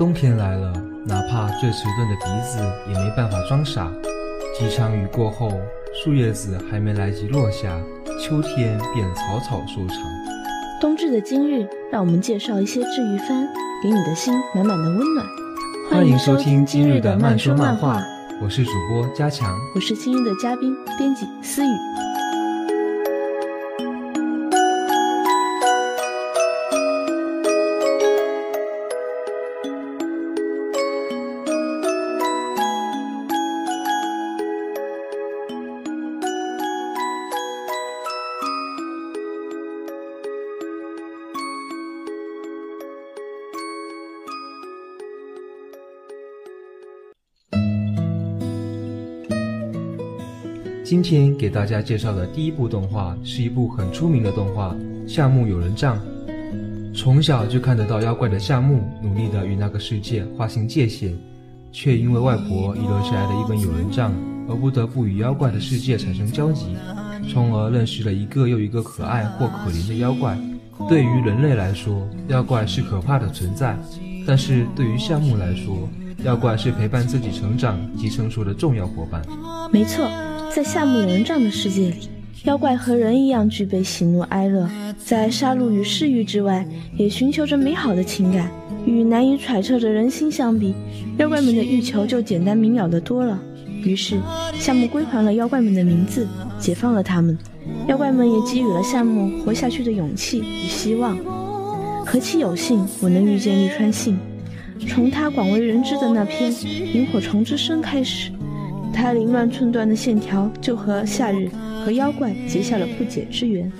冬天来了，哪怕最迟钝的笛子也没办法装傻。几场雨过后，树叶子还没来及落下，秋天便草草收场。冬至的今日，让我们介绍一些治愈番，给你的心满满的温暖。欢迎收听今日的慢说漫画，我是主播加强，我是今日的嘉宾编辑思雨。今天给大家介绍的第一部动画是一部很出名的动画《夏目友人帐》。从小就看得到妖怪的夏目，努力的与那个世界划清界限，却因为外婆遗留下来的一本友人帐，而不得不与妖怪的世界产生交集，从而认识了一个又一个可爱或可怜的妖怪。对于人类来说，妖怪是可怕的存在，但是对于夏目来说，妖怪是陪伴自己成长及成熟的重要伙伴。没错。在夏目友人帐的世界里，妖怪和人一样具备喜怒哀乐，在杀戮与嗜欲之外，也寻求着美好的情感。与难以揣测的人心相比，妖怪们的欲求就简单明了的多了。于是，夏目归还了妖怪们的名字，解放了他们。妖怪们也给予了夏目活下去的勇气与希望。何其有幸，我能遇见利川信。从他广为人知的那篇《萤火虫之声》开始。他凌乱寸断的线条，就和夏日和妖怪结下了不解之缘。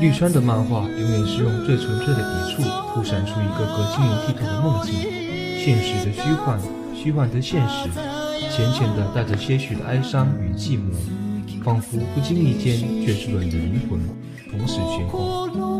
绿川的漫画永远是用最纯粹的笔触，铺闪出一个个晶莹剔透的梦境，现实的虚幻，虚幻的现实，浅浅的带着些许的哀伤与寂寞，仿佛不经意间攫出了你的灵魂，同时悬空。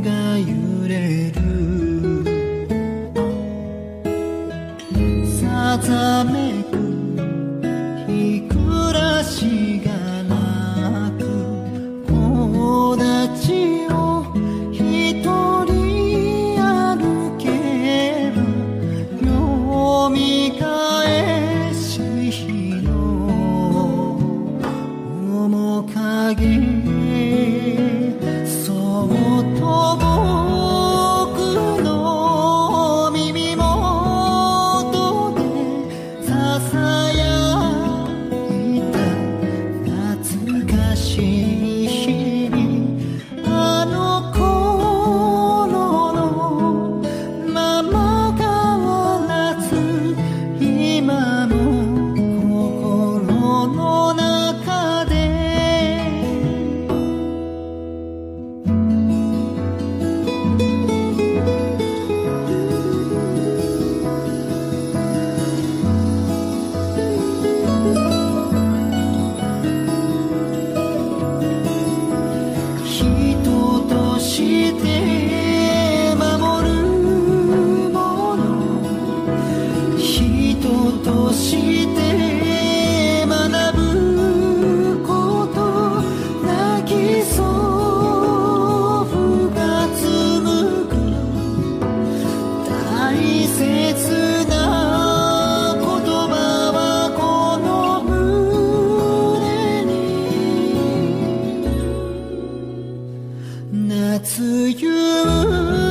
が揺れる自由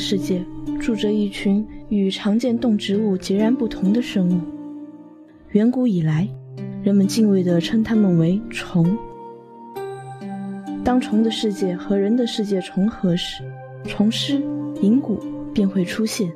世界，住着一群与常见动植物截然不同的生物。远古以来，人们敬畏地称它们为虫。当虫的世界和人的世界重合时，虫师银骨便会出现。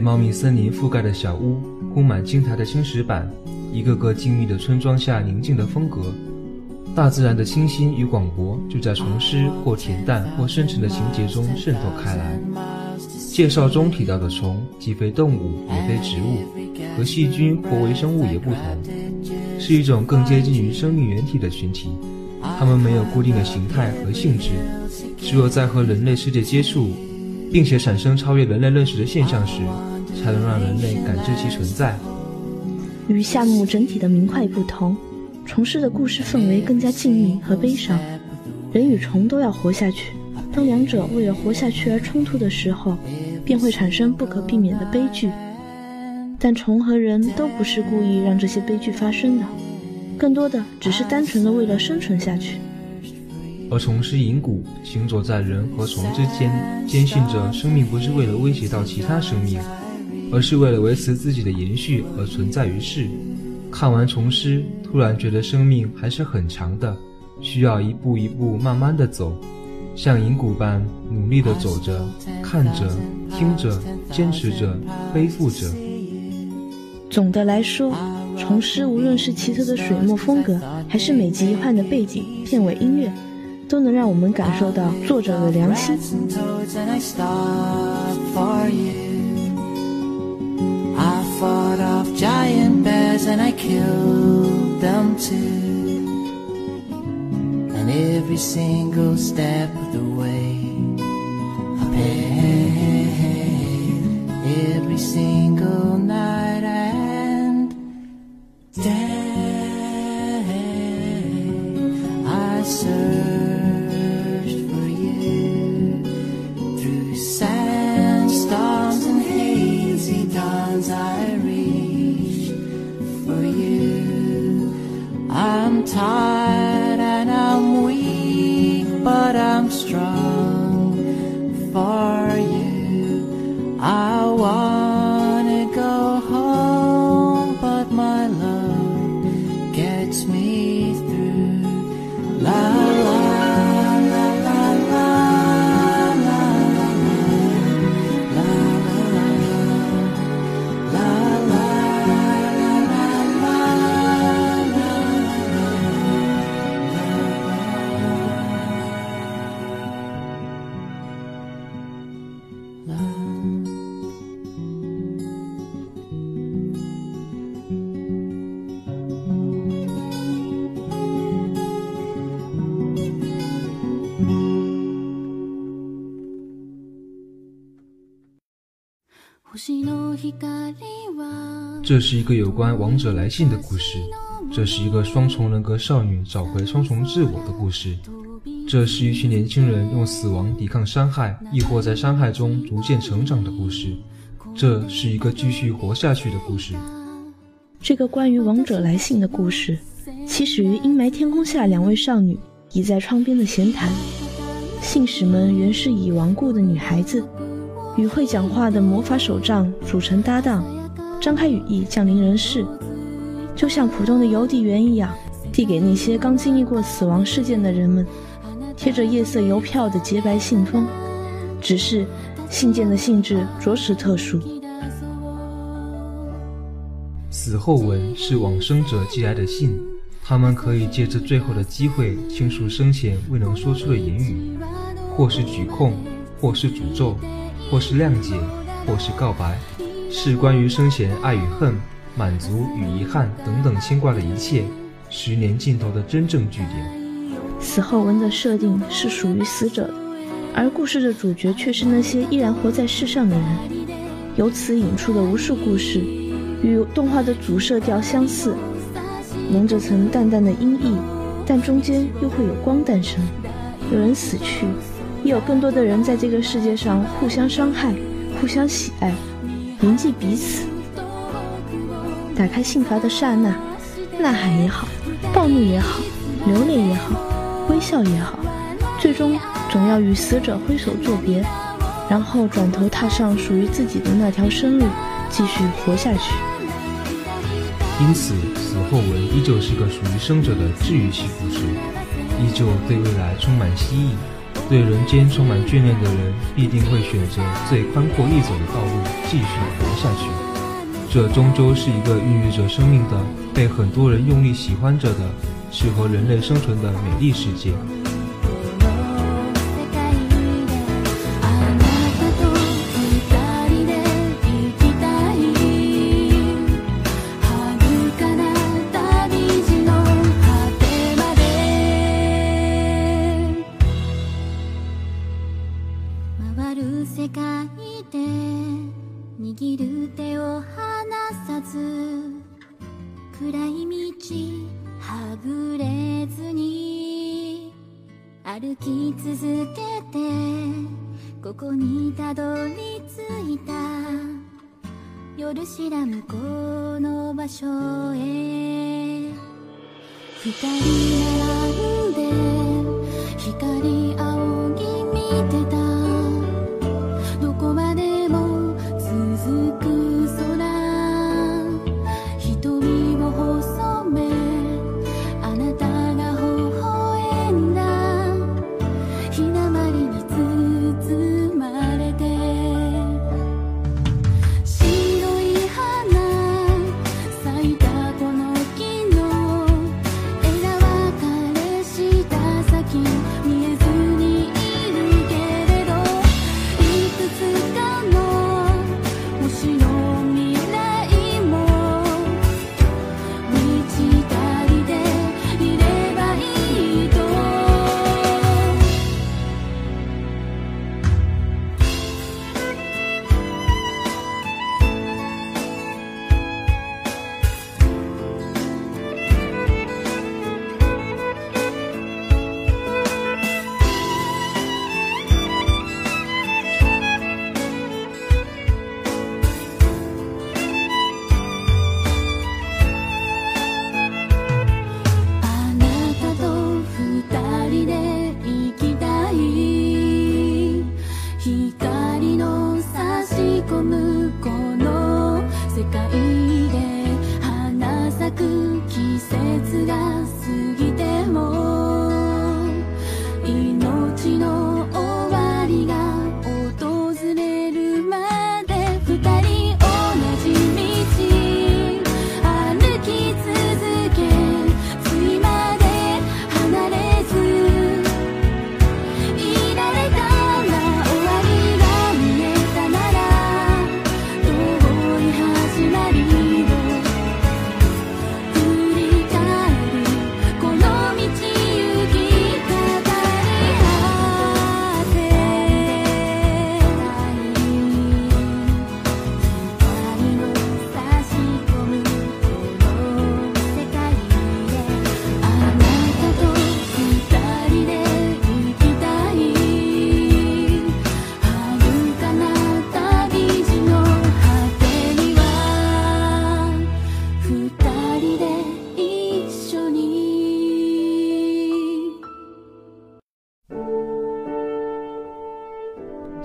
茂密森林覆盖的小屋，铺满青苔的青石板，一个个静谧的村庄下宁静的风格，大自然的清新与广博就在虫诗或恬淡或深沉的情节中渗透开来。介绍中提到的虫，既非动物也非植物，和细菌或微生物也不同，是一种更接近于生命原体的群体。它们没有固定的形态和性质，只有在和人类世界接触。并且产生超越人类认识的现象时，才能让人类感知其存在。与夏目整体的明快不同，虫师的故事氛围更加静谧和悲伤。人与虫都要活下去，当两者为了活下去而冲突的时候，便会产生不可避免的悲剧。但虫和人都不是故意让这些悲剧发生的，更多的只是单纯的为了生存下去。而虫师银谷行走在人和虫之间，坚信着生命不是为了威胁到其他生命，而是为了维持自己的延续而存在于世。看完虫师，突然觉得生命还是很长的，需要一步一步慢慢的走，像银谷般努力的走着，看着，听着，坚持着，背负着。总的来说，虫师无论是奇特的水墨风格，还是每集一换的背景、片尾音乐。都能让我们感受到作者的良心。giant bears and I killed them too. And every single step of the way, I paid every single night and day I served. 这是一个有关王者来信的故事，这是一个双重人格少女找回双重自我的故事，这是一群年轻人用死亡抵抗伤害，亦或在伤害中逐渐成长的故事，这是一个继续活下去的故事。这个关于王者来信的故事，起始于阴霾天空下两位少女倚在窗边的闲谈，信使们原是已亡故的女孩子。与会讲话的魔法手杖组成搭档，张开羽翼降临人世，就像普通的邮递员一样，递给那些刚经历过死亡事件的人们贴着夜色邮票的洁白信封。只是信件的性质着实特殊。死后文是往生者寄来的信，他们可以借着最后的机会倾诉生前未能说出的言语，或是举控，或是诅咒。或是谅解，或是告白，是关于生前爱与恨、满足与遗憾等等牵挂的一切。十年尽头的真正句点。死后文的设定是属于死者的，而故事的主角却是那些依然活在世上的人。由此引出的无数故事，与动画的主色调相似，蒙着层淡淡的阴翳，但中间又会有光诞生。有人死去，也有更多的人在这个世界上互相伤害、互相喜爱，铭记彼此。打开信阀的刹那，呐喊也好，暴怒也好，流泪也好，微笑也好，最终总要与死者挥手作别，然后转头踏上属于自己的那条生路，继续活下去。因此，死后文依旧是个属于生者的治愈系故事，依旧对未来充满希冀，对人间充满眷恋的人必定会选择最宽阔易走的道路继续活下去。这终究是一个孕育着生命的、被很多人用力喜欢着的、适合人类生存的美丽世界。夜知らこの場所へ。二人並んで光仰ぎ見てた。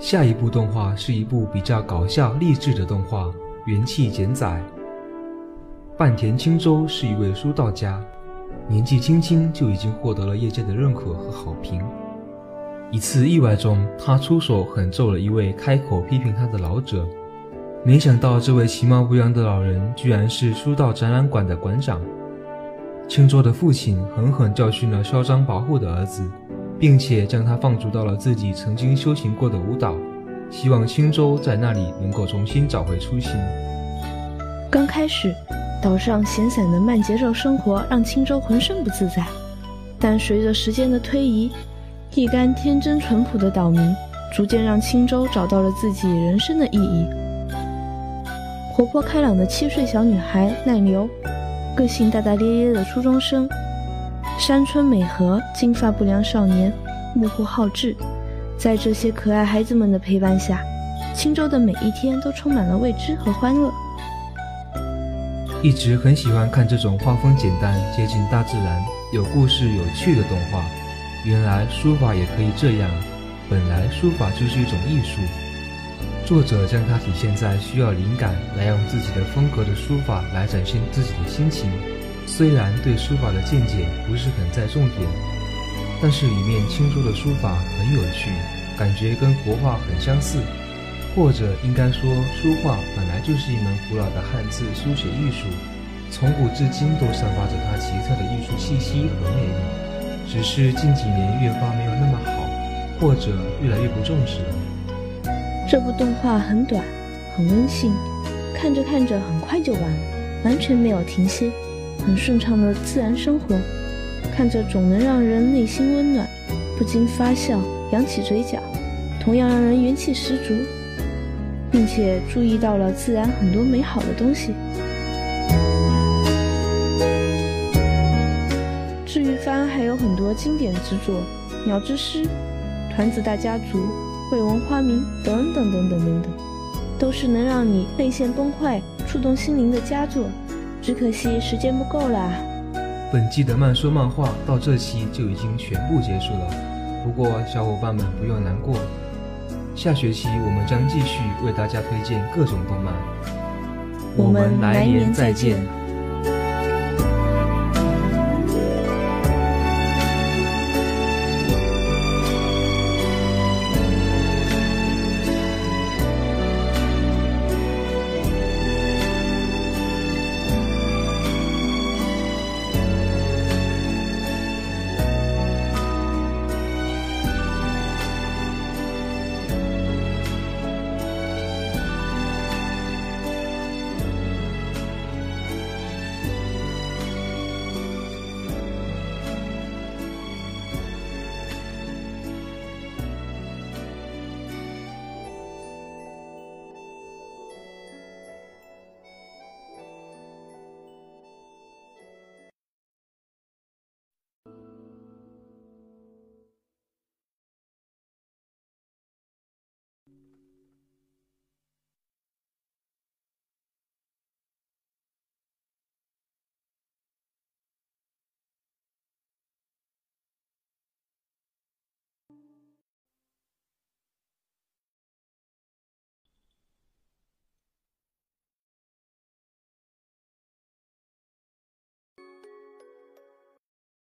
下一部动画是一部比较搞笑励志的动画《元气减载》。半田清舟是一位书道家，年纪轻轻就已经获得了业界的认可和好评。一次意外中，他出手狠揍了一位开口批评他的老者，没想到这位其貌不扬的老人居然是书道展览馆的馆长。清舟的父亲狠狠教训了嚣张跋扈的儿子。并且将他放逐到了自己曾经修行过的舞蹈，希望青州在那里能够重新找回初心。刚开始，岛上闲散的慢节奏生活让青州浑身不自在，但随着时间的推移，一干天真淳朴的岛民逐渐让青州找到了自己人生的意义。活泼开朗的七岁小女孩奈流，个性大大咧咧的初中生。山村美和金发不良少年，目不好志。在这些可爱孩子们的陪伴下，青州的每一天都充满了未知和欢乐。一直很喜欢看这种画风简单、接近大自然、有故事、有趣的动画。原来书法也可以这样，本来书法就是一种艺术。作者将它体现在需要灵感来用自己的风格的书法来展现自己的心情。虽然对书法的见解不是很在重点，但是里面青州的书法很有趣，感觉跟国画很相似，或者应该说书画本来就是一门古老的汉字书写艺术，从古至今都散发着它奇特的艺术气息和魅力，只是近几年越发没有那么好，或者越来越不重视了。这部动画很短，很温馨，看着看着很快就完了，完全没有停歇。很顺畅的自然生活，看着总能让人内心温暖，不禁发笑，扬起嘴角，同样让人元气十足，并且注意到了自然很多美好的东西。治愈番还有很多经典之作，《鸟之诗》《团子大家族》《未闻花名》等等等等等等，都是能让你泪腺崩坏、触动心灵的佳作。只可惜时间不够啦。本季的慢说漫画到这期就已经全部结束了，不过小伙伴们不用难过，下学期我们将继续为大家推荐各种动漫。我们来年再见。